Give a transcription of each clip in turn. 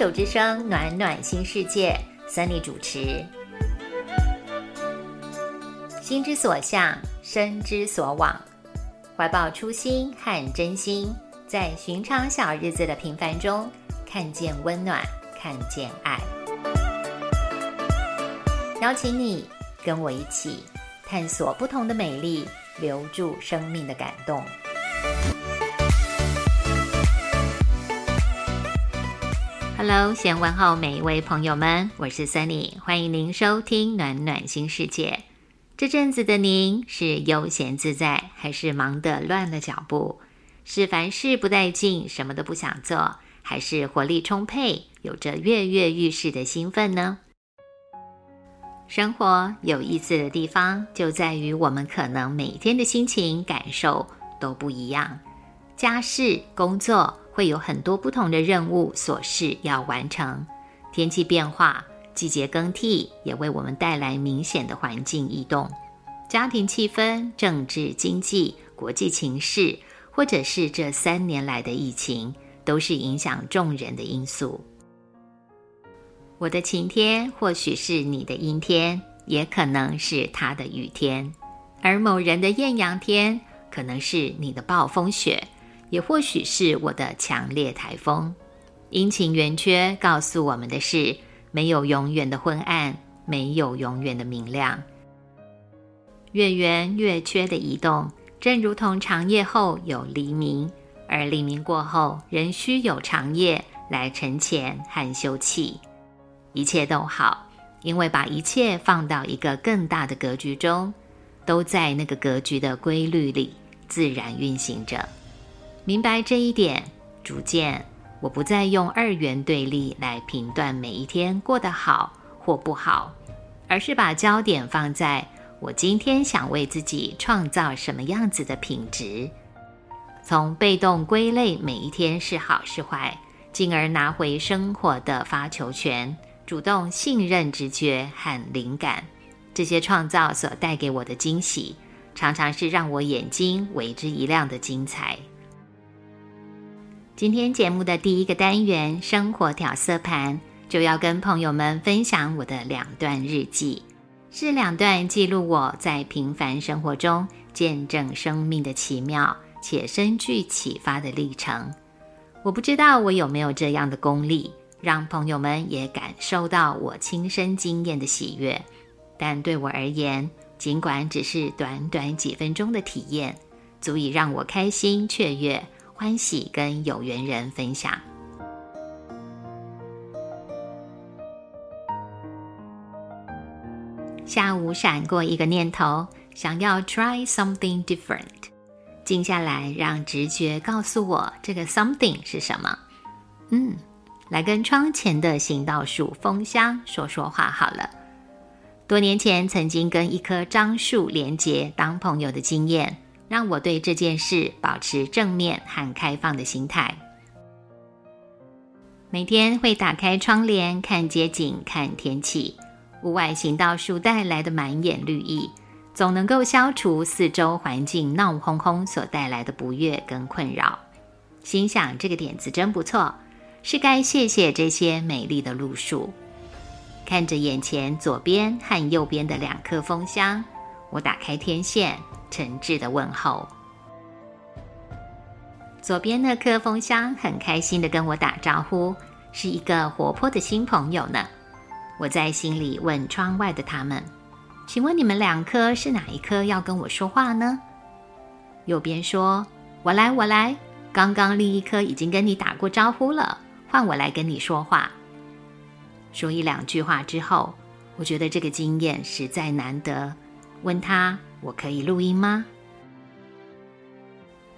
手之声，暖暖新世界，Sunny 主持。心之所向，身之所往，怀抱初心和真心，在寻常小日子的平凡中，看见温暖，看见爱。邀请你跟我一起探索不同的美丽，留住生命的感动。Hello，先问候每一位朋友们，我是 Sunny，欢迎您收听暖暖新世界。这阵子的您是悠闲自在，还是忙得乱了脚步？是凡事不带劲，什么都不想做，还是活力充沛，有着跃跃欲试的兴奋呢？生活有意思的地方就在于，我们可能每天的心情感受都不一样，家事工作。会有很多不同的任务琐事要完成，天气变化、季节更替也为我们带来明显的环境异动，家庭气氛、政治经济、国际情势，或者是这三年来的疫情，都是影响众人的因素。我的晴天或许是你的阴天，也可能是他的雨天，而某人的艳阳天，可能是你的暴风雪。也或许是我的强烈台风，阴晴圆缺告诉我们的是：没有永远的昏暗，没有永远的明亮。月圆月缺的移动，正如同长夜后有黎明，而黎明过后仍需有长夜来沉潜和休憩。一切都好，因为把一切放到一个更大的格局中，都在那个格局的规律里自然运行着。明白这一点，逐渐我不再用二元对立来评断每一天过得好或不好，而是把焦点放在我今天想为自己创造什么样子的品质。从被动归类每一天是好是坏，进而拿回生活的发球权，主动信任直觉和灵感。这些创造所带给我的惊喜，常常是让我眼睛为之一亮的精彩。今天节目的第一个单元“生活调色盘”，就要跟朋友们分享我的两段日记，是两段记录我在平凡生活中见证生命的奇妙且深具启发的历程。我不知道我有没有这样的功力，让朋友们也感受到我亲身经验的喜悦。但对我而言，尽管只是短短几分钟的体验，足以让我开心雀跃。欢喜跟有缘人分享。下午闪过一个念头，想要 try something different。静下来，让直觉告诉我这个 something 是什么。嗯，来跟窗前的行道树风香说说话好了。多年前曾经跟一棵樟树连结当朋友的经验。让我对这件事保持正面和开放的心态。每天会打开窗帘看街景、看天气，屋外行道树带来的满眼绿意，总能够消除四周环境闹哄哄所带来的不悦跟困扰。心想这个点子真不错，是该谢谢这些美丽的路树。看着眼前左边和右边的两棵枫香，我打开天线。诚挚的问候。左边那棵枫香很开心的跟我打招呼，是一个活泼的新朋友呢。我在心里问窗外的他们：“请问你们两棵是哪一棵要跟我说话呢？”右边说：“我来，我来。刚刚另一棵已经跟你打过招呼了，换我来跟你说话。”说一两句话之后，我觉得这个经验实在难得，问他。我可以录音吗？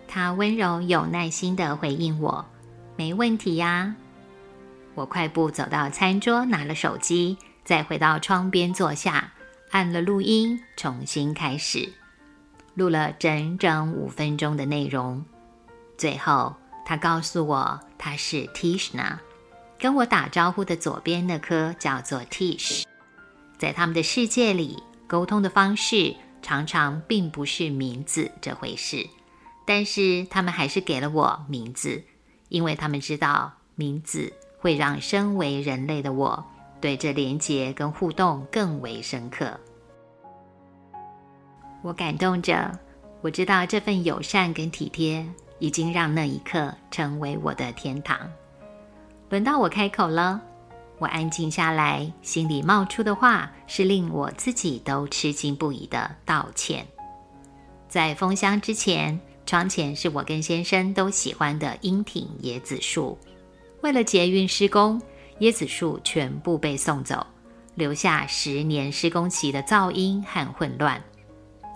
他温柔有耐心的回应我：“没问题呀。”我快步走到餐桌，拿了手机，再回到窗边坐下，按了录音，重新开始录了整整五分钟的内容。最后，他告诉我他是 Tishna，跟我打招呼的左边那颗叫做 Tish。在他们的世界里，沟通的方式。常常并不是名字这回事，但是他们还是给了我名字，因为他们知道名字会让身为人类的我对这连结跟互动更为深刻。我感动着，我知道这份友善跟体贴已经让那一刻成为我的天堂。轮到我开口了，我安静下来，心里冒出的话是令我自己都吃惊不已的道歉。在封箱之前，窗前是我跟先生都喜欢的樱挺椰子树。为了捷运施工，椰子树全部被送走，留下十年施工期的噪音和混乱。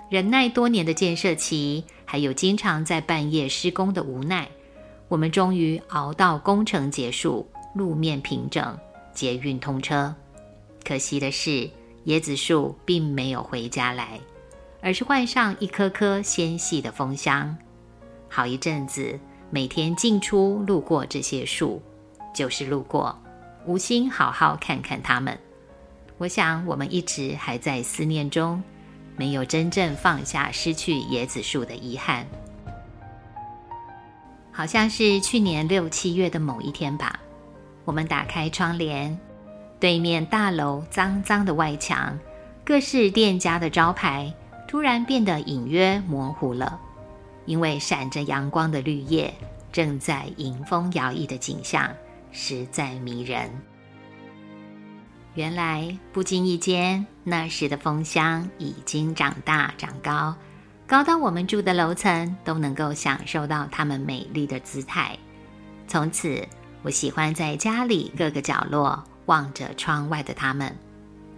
忍耐多年的建设期，还有经常在半夜施工的无奈，我们终于熬到工程结束，路面平整，捷运通车。可惜的是，椰子树并没有回家来，而是换上一颗颗纤细的风箱。好一阵子，每天进出路过这些树，就是路过，无心好好看看它们。我想，我们一直还在思念中。没有真正放下失去椰子树的遗憾，好像是去年六七月的某一天吧。我们打开窗帘，对面大楼脏脏的外墙，各式店家的招牌突然变得隐约模糊了，因为闪着阳光的绿叶正在迎风摇曳的景象实在迷人。原来不经意间，那时的风箱已经长大长高，高到我们住的楼层都能够享受到它们美丽的姿态。从此，我喜欢在家里各个角落望着窗外的他们，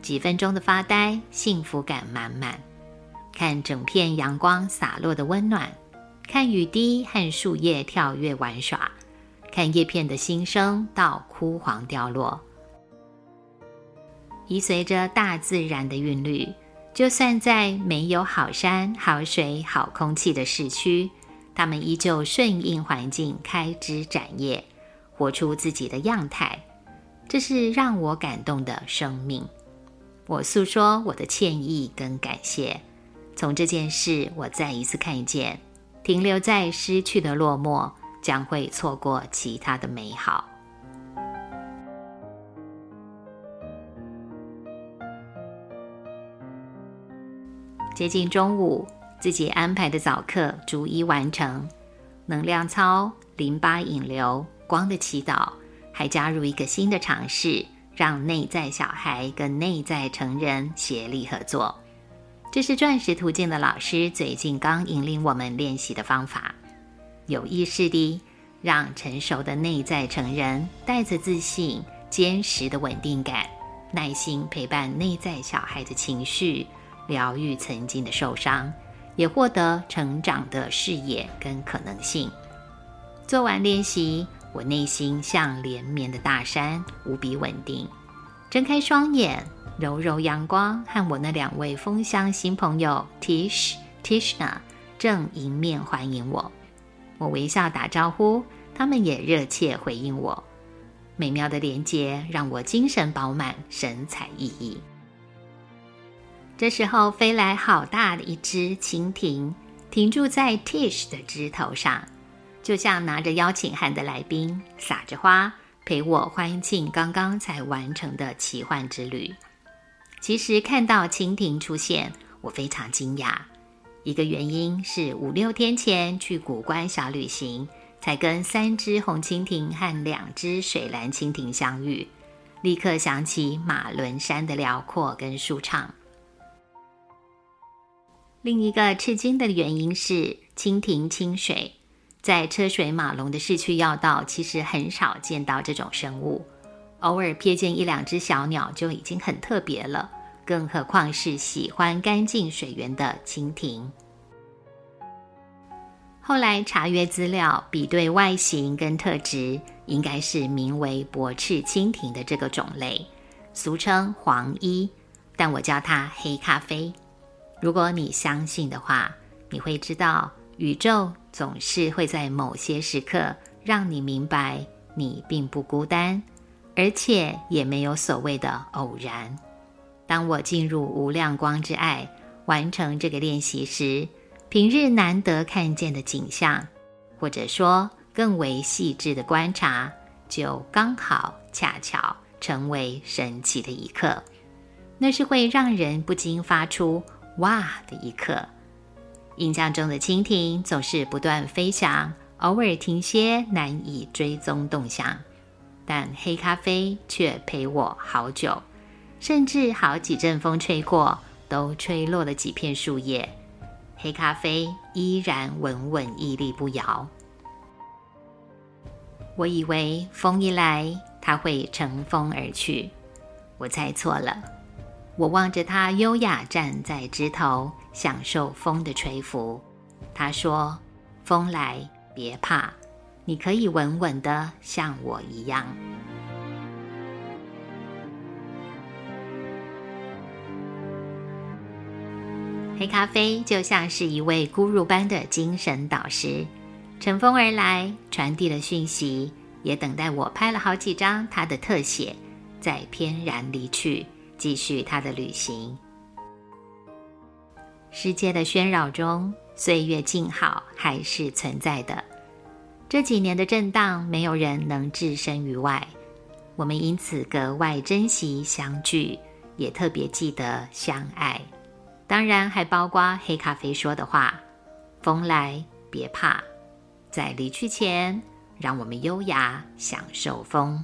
几分钟的发呆，幸福感满满。看整片阳光洒落的温暖，看雨滴和树叶跳跃玩耍，看叶片的新生到枯黄掉落。依随着大自然的韵律，就算在没有好山、好水、好空气的市区，它们依旧顺应环境开枝展叶，活出自己的样态。这是让我感动的生命。我诉说我的歉意跟感谢。从这件事，我再一次看见，停留在失去的落寞，将会错过其他的美好。接近中午，自己安排的早课逐一完成，能量操、淋巴引流、光的祈祷，还加入一个新的尝试，让内在小孩跟内在成人协力合作。这是钻石途径的老师最近刚引领我们练习的方法，有意识地让成熟的内在成人带着自信、坚实的稳定感，耐心陪伴内在小孩的情绪。疗愈曾经的受伤，也获得成长的视野跟可能性。做完练习，我内心像连绵的大山，无比稳定。睁开双眼，柔柔阳光和我那两位风香新朋友 Tish、Tishna 正迎面欢迎我。我微笑打招呼，他们也热切回应我。美妙的连接让我精神饱满，神采奕奕。这时候飞来好大的一只蜻蜓，停住在 Tish 的枝头上，就像拿着邀请函的来宾，撒着花陪我欢庆刚刚才完成的奇幻之旅。其实看到蜻蜓出现，我非常惊讶。一个原因是五六天前去古关小旅行，才跟三只红蜻蜓和两只水蓝蜻蜓相遇，立刻想起马伦山的辽阔跟舒畅。另一个吃惊的原因是蜻蜓清水，在车水马龙的市区要道，其实很少见到这种生物，偶尔瞥见一两只小鸟就已经很特别了，更何况是喜欢干净水源的蜻蜓。后来查阅资料，比对外形跟特质，应该是名为薄翅蜻蜓的这个种类，俗称黄衣，但我叫它黑咖啡。如果你相信的话，你会知道，宇宙总是会在某些时刻让你明白，你并不孤单，而且也没有所谓的偶然。当我进入无量光之爱，完成这个练习时，平日难得看见的景象，或者说更为细致的观察，就刚好恰巧成为神奇的一刻。那是会让人不禁发出“哇”的一刻。印象中的蜻蜓总是不断飞翔，偶尔停歇，难以追踪动向。但黑咖啡却陪我好久，甚至好几阵风吹过，都吹落了几片树叶，黑咖啡依然稳稳屹立不摇。我以为风一来，它会乘风而去，我猜错了。我望着他优雅站在枝头，享受风的吹拂。他说：“风来别怕，你可以稳稳的像我一样。”黑咖啡就像是一位孤乳般的精神导师，乘风而来，传递了讯息，也等待我拍了好几张他的特写，再翩然离去。继续他的旅行。世界的喧扰中，岁月静好还是存在的。这几年的震荡，没有人能置身于外。我们因此格外珍惜相聚，也特别记得相爱。当然，还包括黑咖啡说的话：“风来别怕，在离去前，让我们优雅享受风。”